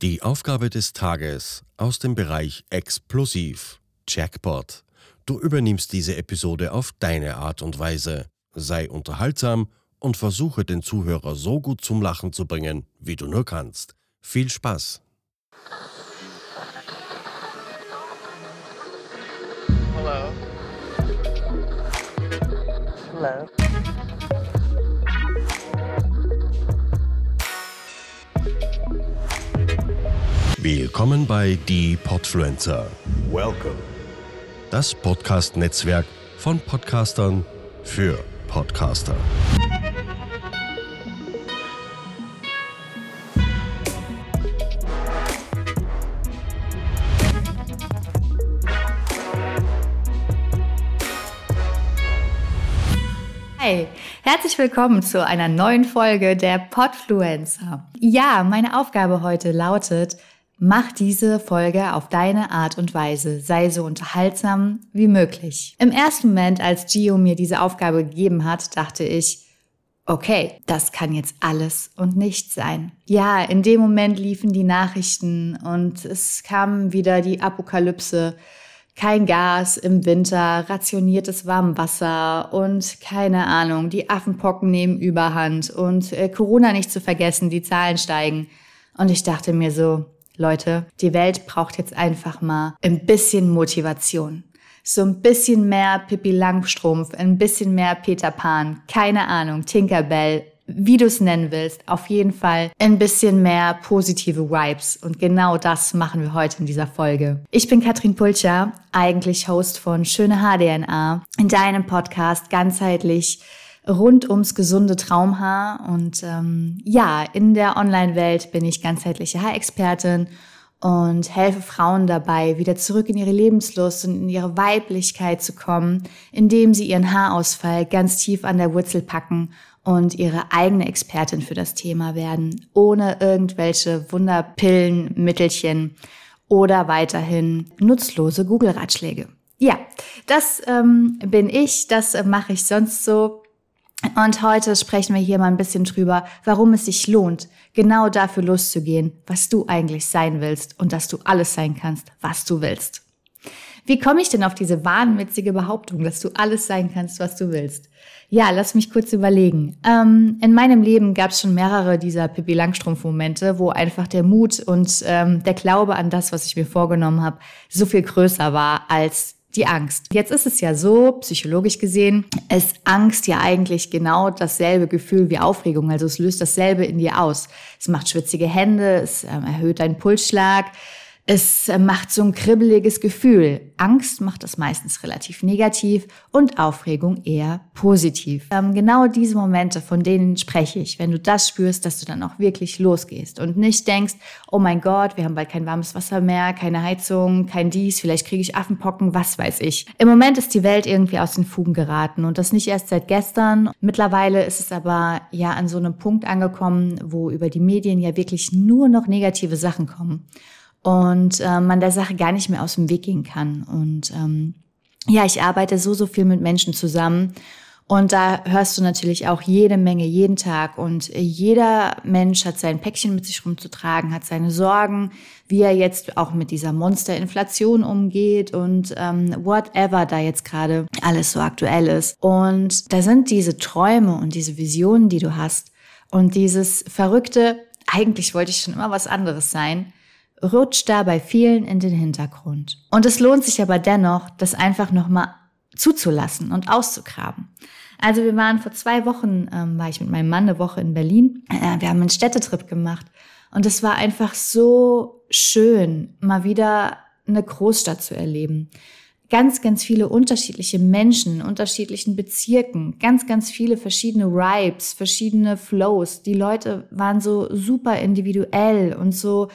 Die Aufgabe des Tages aus dem Bereich Explosiv, Jackpot. Du übernimmst diese Episode auf deine Art und Weise. Sei unterhaltsam und versuche den Zuhörer so gut zum Lachen zu bringen, wie du nur kannst. Viel Spaß! Hello. Hello. Willkommen bei Die Podfluencer, Welcome. das Podcast-Netzwerk von Podcastern für Podcaster. Hi, herzlich willkommen zu einer neuen Folge der Podfluencer. Ja, meine Aufgabe heute lautet, mach diese Folge auf deine Art und Weise, sei so unterhaltsam wie möglich. Im ersten Moment, als Gio mir diese Aufgabe gegeben hat, dachte ich, okay, das kann jetzt alles und nichts sein. Ja, in dem Moment liefen die Nachrichten und es kam wieder die Apokalypse kein Gas im Winter, rationiertes Warmwasser und keine Ahnung, die Affenpocken nehmen Überhand und äh, Corona nicht zu vergessen, die Zahlen steigen. Und ich dachte mir so, Leute, die Welt braucht jetzt einfach mal ein bisschen Motivation. So ein bisschen mehr Pippi Langstrumpf, ein bisschen mehr Peter Pan, keine Ahnung, Tinkerbell, wie du es nennen willst, auf jeden Fall ein bisschen mehr positive Vibes. Und genau das machen wir heute in dieser Folge. Ich bin Katrin Pulcher, eigentlich Host von Schöne HDNA, in deinem Podcast ganzheitlich rund ums gesunde Traumhaar. Und ähm, ja, in der Online-Welt bin ich ganzheitliche Haarexpertin und helfe Frauen dabei, wieder zurück in ihre Lebenslust und in ihre Weiblichkeit zu kommen, indem sie ihren Haarausfall ganz tief an der Wurzel packen und ihre eigene Expertin für das Thema werden, ohne irgendwelche Wunderpillen, Mittelchen oder weiterhin nutzlose Google-Ratschläge. Ja, das ähm, bin ich, das äh, mache ich sonst so. Und heute sprechen wir hier mal ein bisschen drüber, warum es sich lohnt, genau dafür loszugehen, was du eigentlich sein willst und dass du alles sein kannst, was du willst. Wie komme ich denn auf diese wahnwitzige Behauptung, dass du alles sein kannst, was du willst? Ja, lass mich kurz überlegen. Ähm, in meinem Leben gab es schon mehrere dieser Pippi Langstrumpf-Momente, wo einfach der Mut und ähm, der Glaube an das, was ich mir vorgenommen habe, so viel größer war als die Angst. Jetzt ist es ja so, psychologisch gesehen, ist Angst ja eigentlich genau dasselbe Gefühl wie Aufregung. Also es löst dasselbe in dir aus. Es macht schwitzige Hände, es ähm, erhöht deinen Pulsschlag, es macht so ein kribbeliges Gefühl. Angst macht das meistens relativ negativ und Aufregung eher positiv. Ähm, genau diese Momente, von denen spreche ich, wenn du das spürst, dass du dann auch wirklich losgehst und nicht denkst, oh mein Gott, wir haben bald kein warmes Wasser mehr, keine Heizung, kein dies, vielleicht kriege ich Affenpocken, was weiß ich. Im Moment ist die Welt irgendwie aus den Fugen geraten und das nicht erst seit gestern. Mittlerweile ist es aber ja an so einem Punkt angekommen, wo über die Medien ja wirklich nur noch negative Sachen kommen und äh, man der Sache gar nicht mehr aus dem Weg gehen kann. Und ähm, ja, ich arbeite so, so viel mit Menschen zusammen. Und da hörst du natürlich auch jede Menge jeden Tag. Und jeder Mensch hat sein Päckchen mit sich rumzutragen, hat seine Sorgen, wie er jetzt auch mit dieser Monsterinflation umgeht und ähm, whatever da jetzt gerade alles so aktuell ist. Und da sind diese Träume und diese Visionen, die du hast und dieses verrückte, eigentlich wollte ich schon immer was anderes sein, rutscht da bei vielen in den Hintergrund. Und es lohnt sich aber dennoch, das einfach nochmal zuzulassen und auszugraben. Also wir waren vor zwei Wochen, ähm, war ich mit meinem Mann eine Woche in Berlin. Äh, wir haben einen Städtetrip gemacht und es war einfach so schön, mal wieder eine Großstadt zu erleben. Ganz, ganz viele unterschiedliche Menschen, unterschiedlichen Bezirken, ganz, ganz viele verschiedene Vibes, verschiedene Flows. Die Leute waren so super individuell und so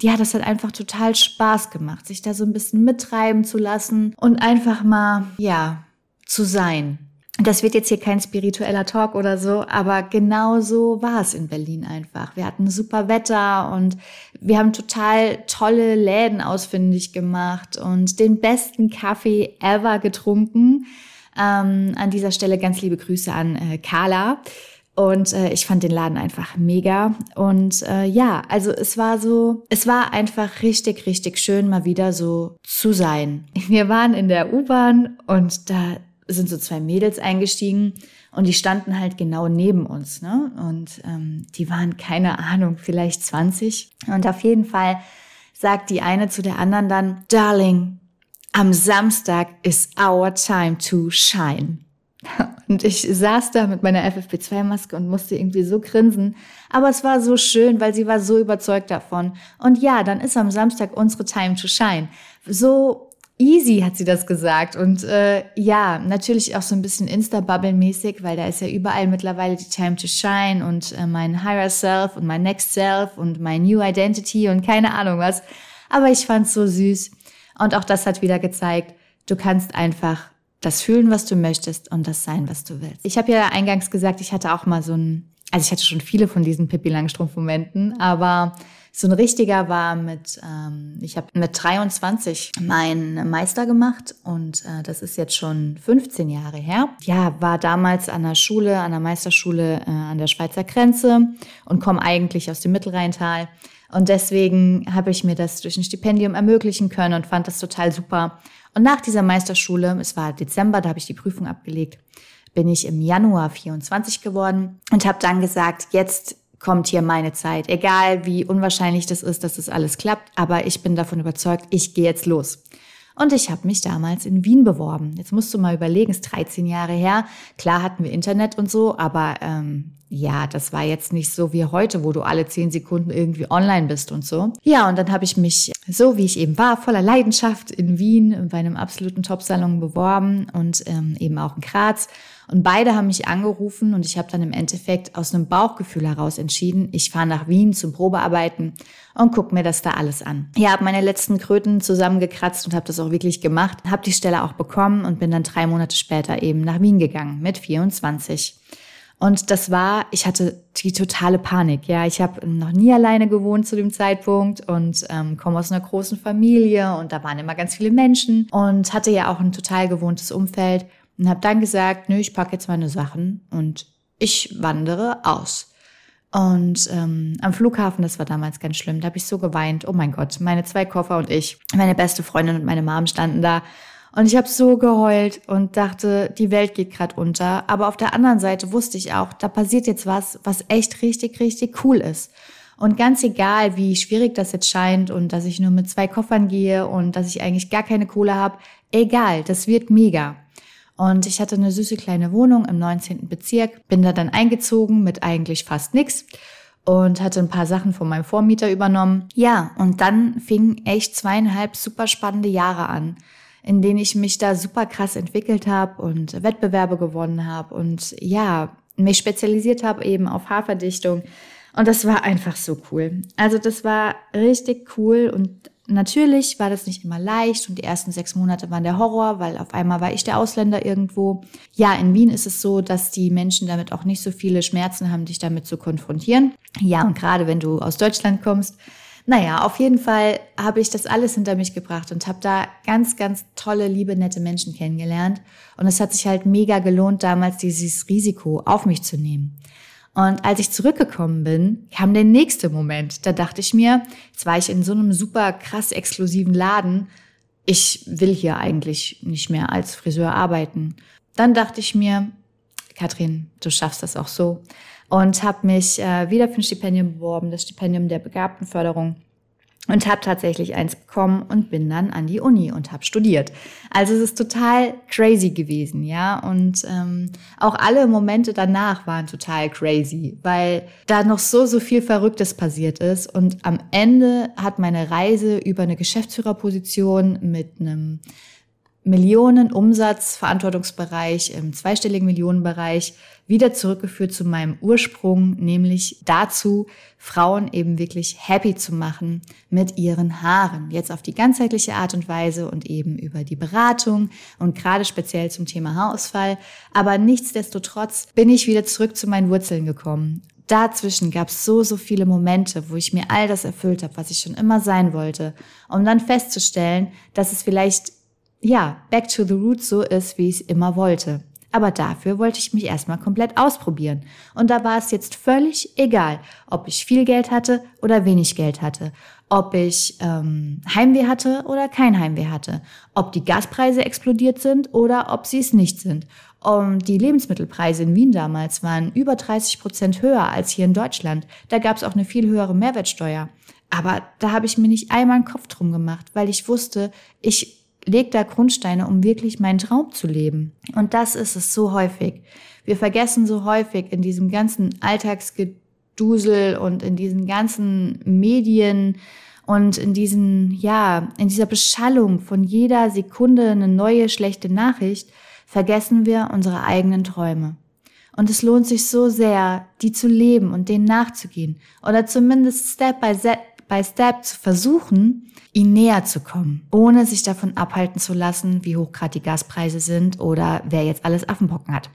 ja, das hat einfach total Spaß gemacht, sich da so ein bisschen mittreiben zu lassen und einfach mal, ja, zu sein. Das wird jetzt hier kein spiritueller Talk oder so, aber genau so war es in Berlin einfach. Wir hatten super Wetter und wir haben total tolle Läden ausfindig gemacht und den besten Kaffee ever getrunken. Ähm, an dieser Stelle ganz liebe Grüße an äh, Carla. Und äh, ich fand den Laden einfach mega. Und äh, ja, also es war so, es war einfach richtig, richtig schön, mal wieder so zu sein. Wir waren in der U-Bahn und da sind so zwei Mädels eingestiegen und die standen halt genau neben uns. Ne? Und ähm, die waren, keine Ahnung, vielleicht 20. Und auf jeden Fall sagt die eine zu der anderen dann, Darling, am Samstag ist our time to shine. Und ich saß da mit meiner FFP2-Maske und musste irgendwie so grinsen. Aber es war so schön, weil sie war so überzeugt davon. Und ja, dann ist am Samstag unsere Time to Shine. So easy hat sie das gesagt. Und äh, ja, natürlich auch so ein bisschen Insta-Bubble-mäßig, weil da ist ja überall mittlerweile die Time to Shine und äh, mein Higher Self und mein Next Self und mein New Identity und keine Ahnung was. Aber ich fand's so süß. Und auch das hat wieder gezeigt, du kannst einfach das fühlen, was du möchtest und das sein, was du willst. Ich habe ja eingangs gesagt, ich hatte auch mal so ein, also ich hatte schon viele von diesen Pippi Langstrumpf-Momenten, aber so ein richtiger war mit, ähm, ich habe mit 23 meinen Meister gemacht und äh, das ist jetzt schon 15 Jahre her. Ja, war damals an der Schule, an der Meisterschule äh, an der Schweizer Grenze und komme eigentlich aus dem Mittelrheintal. Und deswegen habe ich mir das durch ein Stipendium ermöglichen können und fand das total super. Und nach dieser Meisterschule, es war Dezember, da habe ich die Prüfung abgelegt, bin ich im Januar 24 geworden und habe dann gesagt, jetzt kommt hier meine Zeit. Egal wie unwahrscheinlich das ist, dass das alles klappt, aber ich bin davon überzeugt, ich gehe jetzt los. Und ich habe mich damals in Wien beworben. Jetzt musst du mal überlegen, ist 13 Jahre her. Klar hatten wir Internet und so, aber ähm, ja, das war jetzt nicht so wie heute, wo du alle 10 Sekunden irgendwie online bist und so. Ja, und dann habe ich mich so, wie ich eben war, voller Leidenschaft in Wien bei einem absoluten Top-Salon beworben und ähm, eben auch in Graz. Und beide haben mich angerufen und ich habe dann im Endeffekt aus einem Bauchgefühl heraus entschieden, ich fahre nach Wien zum Probearbeiten und guck mir das da alles an. Ich habe meine letzten Kröten zusammengekratzt und habe das auch wirklich gemacht, habe die Stelle auch bekommen und bin dann drei Monate später eben nach Wien gegangen mit 24. Und das war, ich hatte die totale Panik. Ja, ich habe noch nie alleine gewohnt zu dem Zeitpunkt und ähm, komme aus einer großen Familie und da waren immer ganz viele Menschen und hatte ja auch ein total gewohntes Umfeld und habe dann gesagt, nö, ich packe jetzt meine Sachen und ich wandere aus. Und ähm, am Flughafen, das war damals ganz schlimm, da habe ich so geweint. Oh mein Gott, meine zwei Koffer und ich, meine beste Freundin und meine Mom standen da. Und ich habe so geheult und dachte, die Welt geht gerade unter. Aber auf der anderen Seite wusste ich auch, da passiert jetzt was, was echt richtig, richtig cool ist. Und ganz egal, wie schwierig das jetzt scheint und dass ich nur mit zwei Koffern gehe und dass ich eigentlich gar keine Kohle habe, egal, das wird mega. Und ich hatte eine süße kleine Wohnung im 19. Bezirk, bin da dann eingezogen mit eigentlich fast nichts und hatte ein paar Sachen von meinem Vormieter übernommen. Ja, und dann fingen echt zweieinhalb super spannende Jahre an, in denen ich mich da super krass entwickelt habe und Wettbewerbe gewonnen habe und ja, mich spezialisiert habe eben auf Haarverdichtung. Und das war einfach so cool. Also das war richtig cool und Natürlich war das nicht immer leicht und die ersten sechs Monate waren der Horror, weil auf einmal war ich der Ausländer irgendwo. Ja, in Wien ist es so, dass die Menschen damit auch nicht so viele Schmerzen haben, dich damit zu konfrontieren. Ja, und gerade wenn du aus Deutschland kommst. Naja, auf jeden Fall habe ich das alles hinter mich gebracht und habe da ganz, ganz tolle, liebe, nette Menschen kennengelernt. Und es hat sich halt mega gelohnt, damals dieses Risiko auf mich zu nehmen. Und als ich zurückgekommen bin, kam der nächste Moment. Da dachte ich mir, jetzt war ich in so einem super krass exklusiven Laden. Ich will hier eigentlich nicht mehr als Friseur arbeiten. Dann dachte ich mir, Katrin, du schaffst das auch so. Und habe mich äh, wieder für ein Stipendium beworben, das Stipendium der Begabtenförderung und habe tatsächlich eins bekommen und bin dann an die Uni und habe studiert. Also es ist total crazy gewesen, ja. Und ähm, auch alle Momente danach waren total crazy, weil da noch so, so viel Verrücktes passiert ist. Und am Ende hat meine Reise über eine Geschäftsführerposition mit einem Millionen Umsatz, Verantwortungsbereich im zweistelligen Millionenbereich wieder zurückgeführt zu meinem Ursprung, nämlich dazu, Frauen eben wirklich happy zu machen mit ihren Haaren. Jetzt auf die ganzheitliche Art und Weise und eben über die Beratung und gerade speziell zum Thema Haarausfall. Aber nichtsdestotrotz bin ich wieder zurück zu meinen Wurzeln gekommen. Dazwischen gab es so, so viele Momente, wo ich mir all das erfüllt habe, was ich schon immer sein wollte, um dann festzustellen, dass es vielleicht ja, back to the roots so ist, wie ich es immer wollte. Aber dafür wollte ich mich erstmal komplett ausprobieren. Und da war es jetzt völlig egal, ob ich viel Geld hatte oder wenig Geld hatte, ob ich ähm, Heimweh hatte oder kein Heimweh hatte, ob die Gaspreise explodiert sind oder ob sie es nicht sind. Um, die Lebensmittelpreise in Wien damals waren über 30 Prozent höher als hier in Deutschland. Da gab es auch eine viel höhere Mehrwertsteuer. Aber da habe ich mir nicht einmal einen Kopf drum gemacht, weil ich wusste, ich leg da Grundsteine, um wirklich meinen Traum zu leben. Und das ist es so häufig. Wir vergessen so häufig in diesem ganzen Alltagsgeduld Dusel und in diesen ganzen Medien und in diesen, ja, in dieser Beschallung von jeder Sekunde eine neue schlechte Nachricht, vergessen wir unsere eigenen Träume. Und es lohnt sich so sehr, die zu leben und denen nachzugehen oder zumindest Step by Step, by Step zu versuchen, ihnen näher zu kommen, ohne sich davon abhalten zu lassen, wie hoch gerade die Gaspreise sind oder wer jetzt alles Affenpocken hat.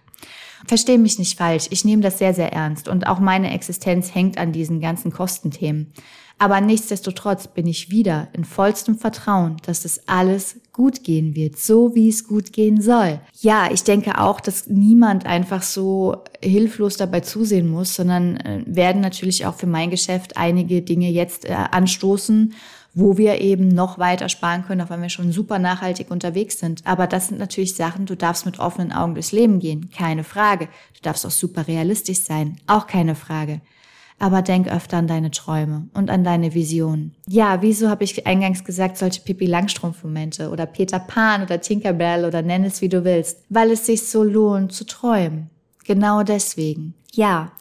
Versteh mich nicht falsch, ich nehme das sehr, sehr ernst und auch meine Existenz hängt an diesen ganzen Kostenthemen. Aber nichtsdestotrotz bin ich wieder in vollstem Vertrauen, dass das alles gut gehen wird, so wie es gut gehen soll. Ja, ich denke auch, dass niemand einfach so hilflos dabei zusehen muss, sondern äh, werden natürlich auch für mein Geschäft einige Dinge jetzt äh, anstoßen wo wir eben noch weiter sparen können, auch wenn wir schon super nachhaltig unterwegs sind. Aber das sind natürlich Sachen, du darfst mit offenen Augen durchs Leben gehen, keine Frage. Du darfst auch super realistisch sein, auch keine Frage. Aber denk öfter an deine Träume und an deine Visionen. Ja, wieso habe ich eingangs gesagt, solche Pippi Langstrumpf-Momente oder Peter Pan oder Tinkerbell oder nenn es wie du willst, weil es sich so lohnt zu träumen. Genau deswegen. Ja,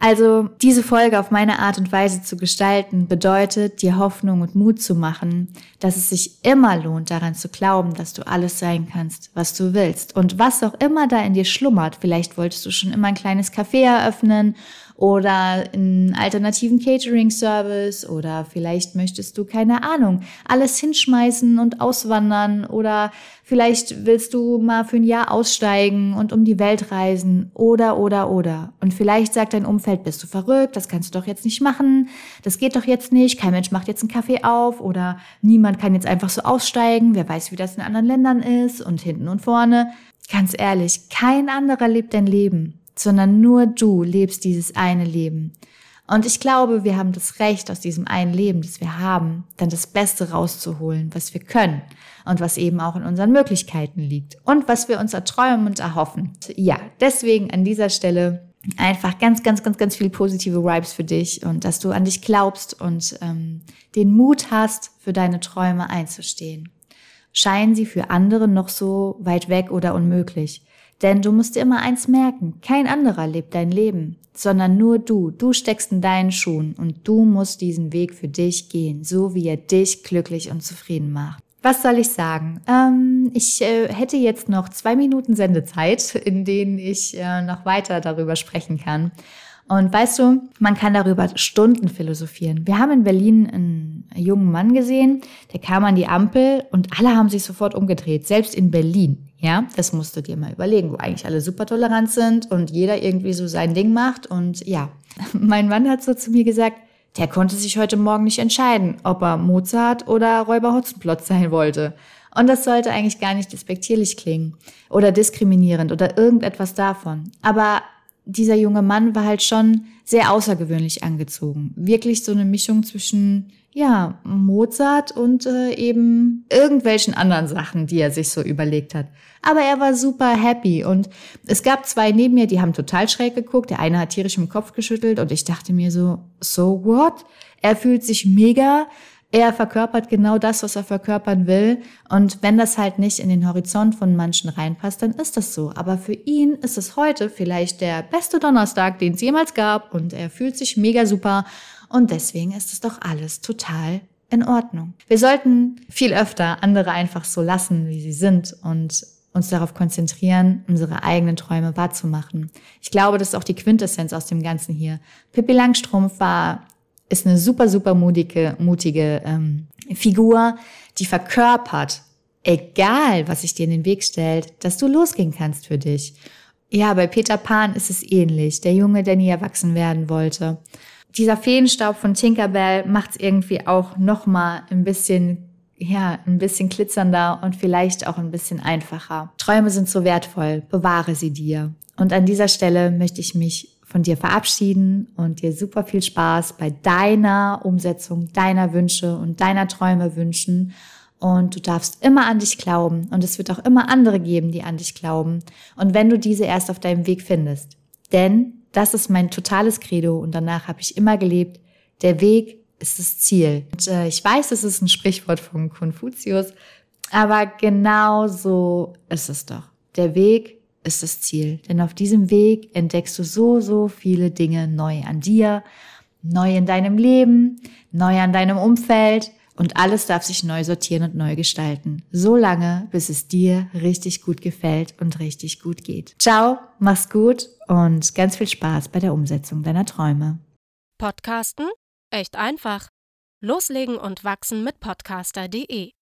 also diese Folge auf meine Art und Weise zu gestalten, bedeutet, dir Hoffnung und Mut zu machen, dass es sich immer lohnt, daran zu glauben, dass du alles sein kannst, was du willst. Und was auch immer da in dir schlummert, vielleicht wolltest du schon immer ein kleines Café eröffnen oder einen alternativen Catering-Service oder vielleicht möchtest du, keine Ahnung, alles hinschmeißen und auswandern oder vielleicht willst du mal für ein Jahr aussteigen und um die Welt reisen oder, oder, oder. Und vielleicht sagt dein Umfeld, bist du verrückt, das kannst du doch jetzt nicht machen, das geht doch jetzt nicht, kein Mensch macht jetzt einen Kaffee auf oder niemand kann jetzt einfach so aussteigen, wer weiß, wie das in anderen Ländern ist und hinten und vorne. Ganz ehrlich, kein anderer lebt dein Leben sondern nur du lebst dieses eine Leben. Und ich glaube, wir haben das Recht, aus diesem einen Leben, das wir haben, dann das Beste rauszuholen, was wir können und was eben auch in unseren Möglichkeiten liegt und was wir uns erträumen und erhoffen. Ja, deswegen an dieser Stelle einfach ganz, ganz, ganz, ganz viele positive Vibes für dich und dass du an dich glaubst und ähm, den Mut hast, für deine Träume einzustehen. Scheinen sie für andere noch so weit weg oder unmöglich. Denn du musst dir immer eins merken, kein anderer lebt dein Leben, sondern nur du. Du steckst in deinen Schuhen und du musst diesen Weg für dich gehen, so wie er dich glücklich und zufrieden macht. Was soll ich sagen? Ähm, ich äh, hätte jetzt noch zwei Minuten Sendezeit, in denen ich äh, noch weiter darüber sprechen kann. Und weißt du, man kann darüber Stunden philosophieren. Wir haben in Berlin einen jungen Mann gesehen, der kam an die Ampel und alle haben sich sofort umgedreht, selbst in Berlin. Ja, das musst du dir mal überlegen, wo eigentlich alle super tolerant sind und jeder irgendwie so sein Ding macht. Und ja, mein Mann hat so zu mir gesagt, der konnte sich heute Morgen nicht entscheiden, ob er Mozart oder Räuber Hotzenplotz sein wollte. Und das sollte eigentlich gar nicht despektierlich klingen oder diskriminierend oder irgendetwas davon. Aber dieser junge Mann war halt schon sehr außergewöhnlich angezogen. Wirklich so eine Mischung zwischen ja, Mozart und äh, eben irgendwelchen anderen Sachen, die er sich so überlegt hat. Aber er war super happy und es gab zwei neben mir, die haben total schräg geguckt. Der eine hat tierisch im Kopf geschüttelt und ich dachte mir so, so what? Er fühlt sich mega. Er verkörpert genau das, was er verkörpern will. Und wenn das halt nicht in den Horizont von manchen reinpasst, dann ist das so. Aber für ihn ist es heute vielleicht der beste Donnerstag, den es jemals gab. Und er fühlt sich mega super. Und deswegen ist es doch alles total in Ordnung. Wir sollten viel öfter andere einfach so lassen, wie sie sind und uns darauf konzentrieren, unsere eigenen Träume wahrzumachen. Ich glaube, das ist auch die Quintessenz aus dem Ganzen hier. Pippi Langstrumpf war, ist eine super, super mutige, mutige ähm, Figur, die verkörpert, egal was sich dir in den Weg stellt, dass du losgehen kannst für dich. Ja, bei Peter Pan ist es ähnlich. Der Junge, der nie erwachsen werden wollte dieser Feenstaub von Tinkerbell macht es irgendwie auch noch mal ein bisschen ja, ein bisschen glitzernder und vielleicht auch ein bisschen einfacher. Träume sind so wertvoll, bewahre sie dir. Und an dieser Stelle möchte ich mich von dir verabschieden und dir super viel Spaß bei deiner Umsetzung deiner Wünsche und deiner Träume wünschen. Und du darfst immer an dich glauben und es wird auch immer andere geben, die an dich glauben. Und wenn du diese erst auf deinem Weg findest. Denn das ist mein totales Credo und danach habe ich immer gelebt. Der Weg ist das Ziel. Und, äh, ich weiß, es ist ein Sprichwort von Konfuzius, aber genau so ist es doch. Der Weg ist das Ziel. Denn auf diesem Weg entdeckst du so, so viele Dinge neu an dir, neu in deinem Leben, neu an deinem Umfeld und alles darf sich neu sortieren und neu gestalten. So lange, bis es dir richtig gut gefällt und richtig gut geht. Ciao, mach's gut und ganz viel Spaß bei der Umsetzung deiner Träume. Podcasten? Echt einfach. Loslegen und wachsen mit podcaster.de